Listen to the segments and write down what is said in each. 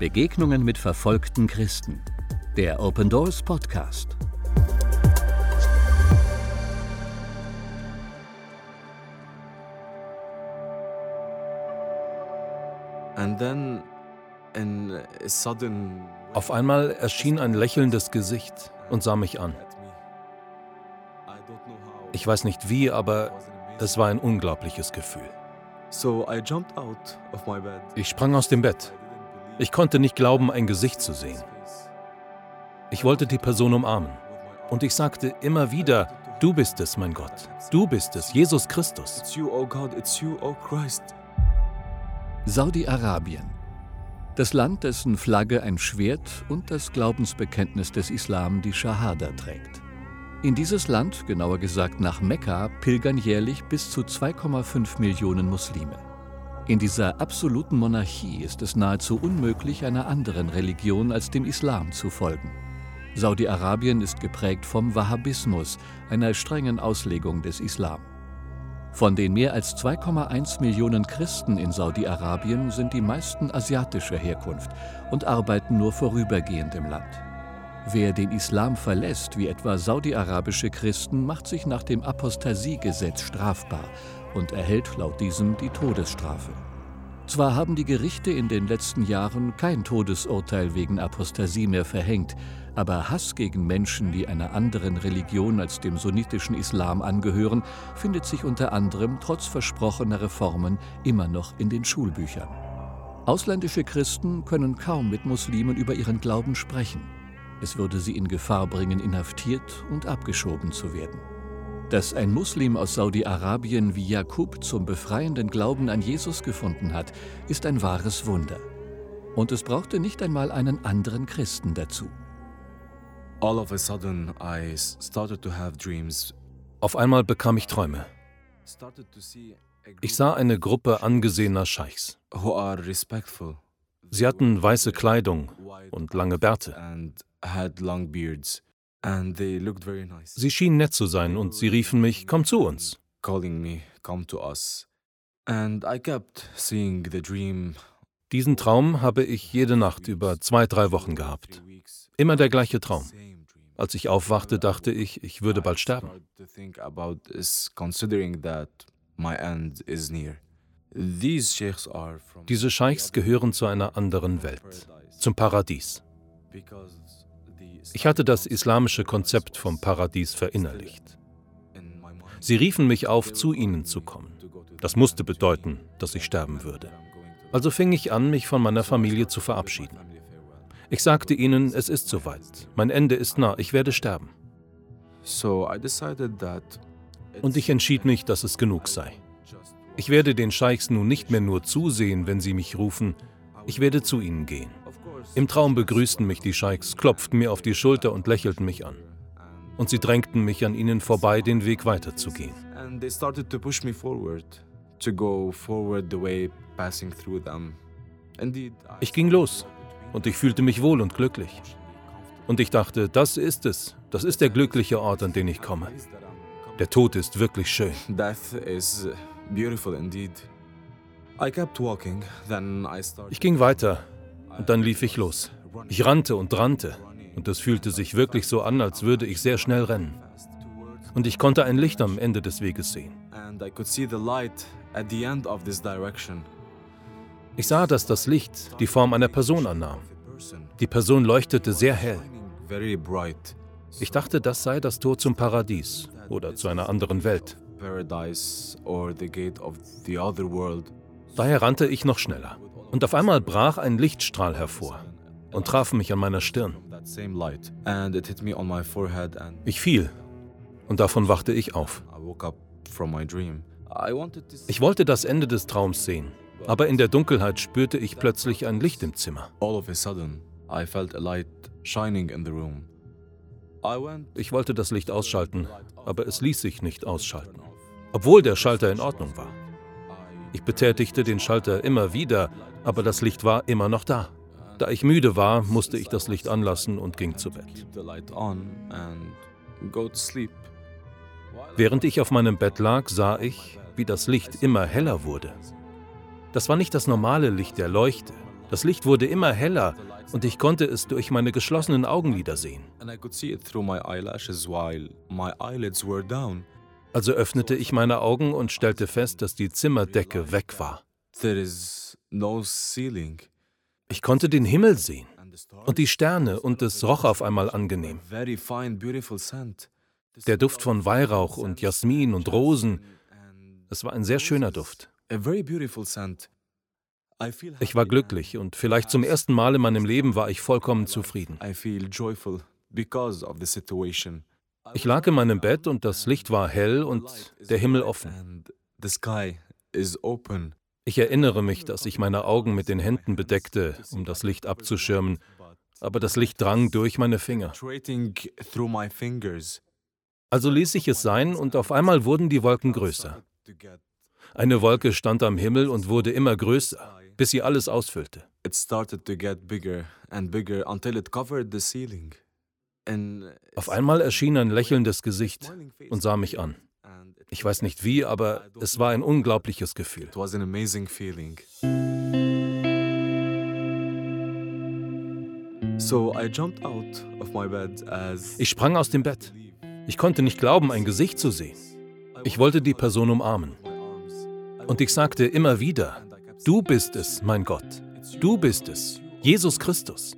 Begegnungen mit verfolgten Christen. Der Open Doors Podcast. Auf einmal erschien ein lächelndes Gesicht und sah mich an. Ich weiß nicht wie, aber es war ein unglaubliches Gefühl. Ich sprang aus dem Bett. Ich konnte nicht glauben, ein Gesicht zu sehen. Ich wollte die Person umarmen. Und ich sagte immer wieder, du bist es, mein Gott. Du bist es, Jesus Christus. Saudi-Arabien. Das Land, dessen Flagge ein Schwert und das Glaubensbekenntnis des Islam die Shahada trägt. In dieses Land, genauer gesagt nach Mekka, pilgern jährlich bis zu 2,5 Millionen Muslime. In dieser absoluten Monarchie ist es nahezu unmöglich, einer anderen Religion als dem Islam zu folgen. Saudi-Arabien ist geprägt vom Wahhabismus, einer strengen Auslegung des Islam. Von den mehr als 2,1 Millionen Christen in Saudi-Arabien sind die meisten asiatischer Herkunft und arbeiten nur vorübergehend im Land. Wer den Islam verlässt, wie etwa saudi-arabische Christen, macht sich nach dem Apostasiegesetz strafbar und erhält laut diesem die Todesstrafe. Zwar haben die Gerichte in den letzten Jahren kein Todesurteil wegen Apostasie mehr verhängt, aber Hass gegen Menschen, die einer anderen Religion als dem sunnitischen Islam angehören, findet sich unter anderem trotz versprochener Reformen immer noch in den Schulbüchern. Ausländische Christen können kaum mit Muslimen über ihren Glauben sprechen. Es würde sie in Gefahr bringen, inhaftiert und abgeschoben zu werden. Dass ein Muslim aus Saudi-Arabien wie Jakub zum befreienden Glauben an Jesus gefunden hat, ist ein wahres Wunder. Und es brauchte nicht einmal einen anderen Christen dazu. Auf einmal bekam ich Träume. Ich sah eine Gruppe angesehener Scheichs. Sie hatten weiße Kleidung und lange Bärte. Sie schienen nett zu sein und sie riefen mich, komm zu uns. Diesen Traum habe ich jede Nacht über zwei, drei Wochen gehabt. Immer der gleiche Traum. Als ich aufwachte, dachte ich, ich würde bald sterben. Diese Scheichs gehören zu einer anderen Welt, zum Paradies. Ich hatte das islamische Konzept vom Paradies verinnerlicht. Sie riefen mich auf, zu ihnen zu kommen. Das musste bedeuten, dass ich sterben würde. Also fing ich an, mich von meiner Familie zu verabschieden. Ich sagte ihnen, es ist soweit, mein Ende ist nah, ich werde sterben. Und ich entschied mich, dass es genug sei. Ich werde den Scheichs nun nicht mehr nur zusehen, wenn sie mich rufen, ich werde zu ihnen gehen. Im Traum begrüßten mich die Scheiks, klopften mir auf die Schulter und lächelten mich an. Und sie drängten mich an ihnen vorbei, den Weg weiterzugehen. Ich ging los und ich fühlte mich wohl und glücklich. Und ich dachte, das ist es, das ist der glückliche Ort, an den ich komme. Der Tod ist wirklich schön. Ich ging weiter und dann lief ich los. Ich rannte und rannte. Und es fühlte sich wirklich so an, als würde ich sehr schnell rennen. Und ich konnte ein Licht am Ende des Weges sehen. Ich sah, dass das Licht die Form einer Person annahm. Die Person leuchtete sehr hell. Ich dachte, das sei das Tor zum Paradies oder zu einer anderen Welt. Daher rannte ich noch schneller. Und auf einmal brach ein Lichtstrahl hervor und traf mich an meiner Stirn. Ich fiel und davon wachte ich auf. Ich wollte das Ende des Traums sehen, aber in der Dunkelheit spürte ich plötzlich ein Licht im Zimmer. Ich wollte das Licht ausschalten, aber es ließ sich nicht ausschalten, obwohl der Schalter in Ordnung war. Ich betätigte den Schalter immer wieder, aber das Licht war immer noch da. Da ich müde war, musste ich das Licht anlassen und ging zu Bett. Während ich auf meinem Bett lag, sah ich, wie das Licht immer heller wurde. Das war nicht das normale Licht der Leuchte, Das Licht wurde immer heller und ich konnte es durch meine geschlossenen Augenlider sehen. Also öffnete ich meine Augen und stellte fest, dass die Zimmerdecke weg war. Ich konnte den Himmel sehen und die Sterne und es roch auf einmal angenehm. Der Duft von Weihrauch und Jasmin und Rosen, es war ein sehr schöner Duft. Ich war glücklich und vielleicht zum ersten Mal in meinem Leben war ich vollkommen zufrieden. Ich lag in meinem Bett und das Licht war hell und der Himmel offen. Ich erinnere mich, dass ich meine Augen mit den Händen bedeckte, um das Licht abzuschirmen, aber das Licht drang durch meine Finger. Also ließ ich es sein und auf einmal wurden die Wolken größer. Eine Wolke stand am Himmel und wurde immer größer, bis sie alles ausfüllte. Auf einmal erschien ein lächelndes Gesicht und sah mich an. Ich weiß nicht wie, aber es war ein unglaubliches Gefühl. Ich sprang aus dem Bett. Ich konnte nicht glauben, ein Gesicht zu sehen. Ich wollte die Person umarmen. Und ich sagte immer wieder, du bist es, mein Gott. Du bist es, Jesus Christus.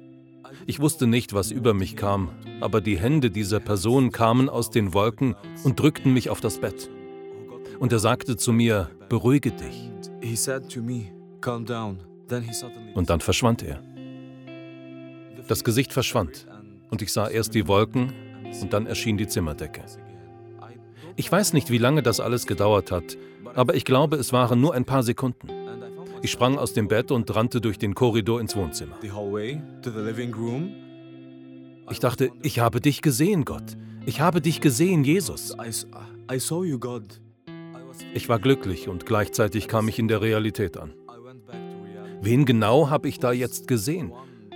Ich wusste nicht, was über mich kam, aber die Hände dieser Person kamen aus den Wolken und drückten mich auf das Bett. Und er sagte zu mir, beruhige dich. Und dann verschwand er. Das Gesicht verschwand und ich sah erst die Wolken und dann erschien die Zimmerdecke. Ich weiß nicht, wie lange das alles gedauert hat, aber ich glaube, es waren nur ein paar Sekunden. Ich sprang aus dem Bett und rannte durch den Korridor ins Wohnzimmer. Ich dachte, ich habe dich gesehen, Gott. Ich habe dich gesehen, Jesus. Ich war glücklich und gleichzeitig kam ich in der Realität an. Wen genau habe ich da jetzt gesehen?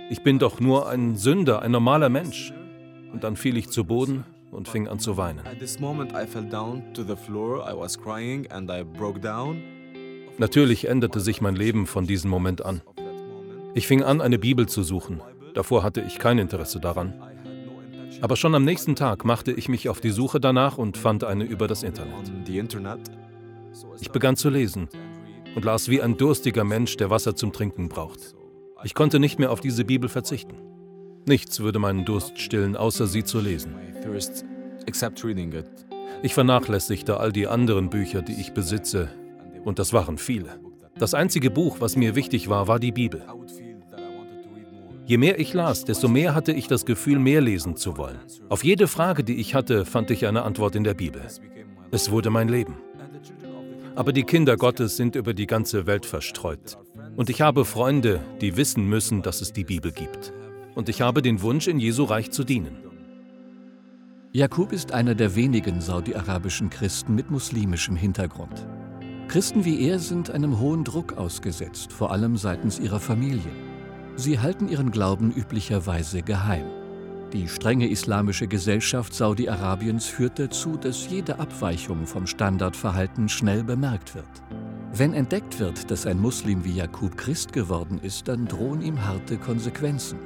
Ich bin doch nur ein Sünder, ein normaler Mensch. Und dann fiel ich zu Boden und fing an zu weinen. Natürlich änderte sich mein Leben von diesem Moment an. Ich fing an, eine Bibel zu suchen. Davor hatte ich kein Interesse daran. Aber schon am nächsten Tag machte ich mich auf die Suche danach und fand eine über das Internet. Ich begann zu lesen und las wie ein durstiger Mensch, der Wasser zum Trinken braucht. Ich konnte nicht mehr auf diese Bibel verzichten. Nichts würde meinen Durst stillen, außer sie zu lesen. Ich vernachlässigte all die anderen Bücher, die ich besitze, und das waren viele. Das einzige Buch, was mir wichtig war, war die Bibel. Je mehr ich las, desto mehr hatte ich das Gefühl, mehr lesen zu wollen. Auf jede Frage, die ich hatte, fand ich eine Antwort in der Bibel. Es wurde mein Leben. Aber die Kinder Gottes sind über die ganze Welt verstreut. Und ich habe Freunde, die wissen müssen, dass es die Bibel gibt. Und ich habe den Wunsch, in Jesu Reich zu dienen. Jakub ist einer der wenigen saudi-arabischen Christen mit muslimischem Hintergrund. Christen wie er sind einem hohen Druck ausgesetzt, vor allem seitens ihrer Familien. Sie halten ihren Glauben üblicherweise geheim. Die strenge islamische Gesellschaft Saudi-Arabiens führt dazu, dass jede Abweichung vom Standardverhalten schnell bemerkt wird. Wenn entdeckt wird, dass ein Muslim wie Jakub Christ geworden ist, dann drohen ihm harte Konsequenzen.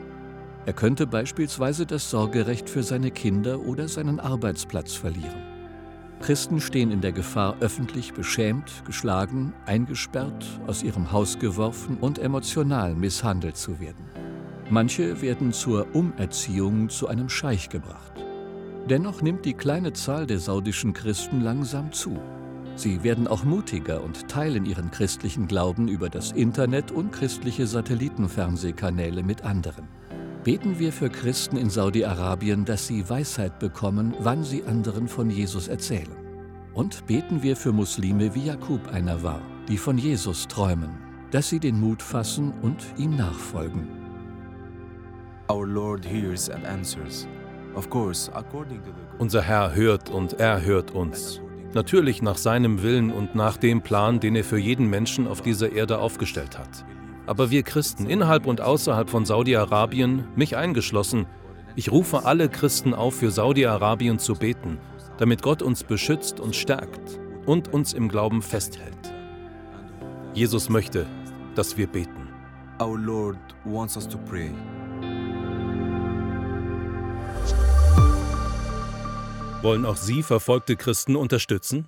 Er könnte beispielsweise das Sorgerecht für seine Kinder oder seinen Arbeitsplatz verlieren. Christen stehen in der Gefahr, öffentlich beschämt, geschlagen, eingesperrt, aus ihrem Haus geworfen und emotional misshandelt zu werden. Manche werden zur Umerziehung zu einem Scheich gebracht. Dennoch nimmt die kleine Zahl der saudischen Christen langsam zu. Sie werden auch mutiger und teilen ihren christlichen Glauben über das Internet und christliche Satellitenfernsehkanäle mit anderen. Beten wir für Christen in Saudi-Arabien, dass sie Weisheit bekommen, wann sie anderen von Jesus erzählen. Und beten wir für Muslime, wie Jakub einer war, die von Jesus träumen, dass sie den Mut fassen und ihm nachfolgen. Unser Herr hört und er hört uns. Natürlich nach seinem Willen und nach dem Plan, den er für jeden Menschen auf dieser Erde aufgestellt hat. Aber wir Christen innerhalb und außerhalb von Saudi-Arabien, mich eingeschlossen, ich rufe alle Christen auf, für Saudi-Arabien zu beten, damit Gott uns beschützt und stärkt und uns im Glauben festhält. Jesus möchte, dass wir beten. our Lord wants us to pray. Wollen auch Sie verfolgte Christen unterstützen?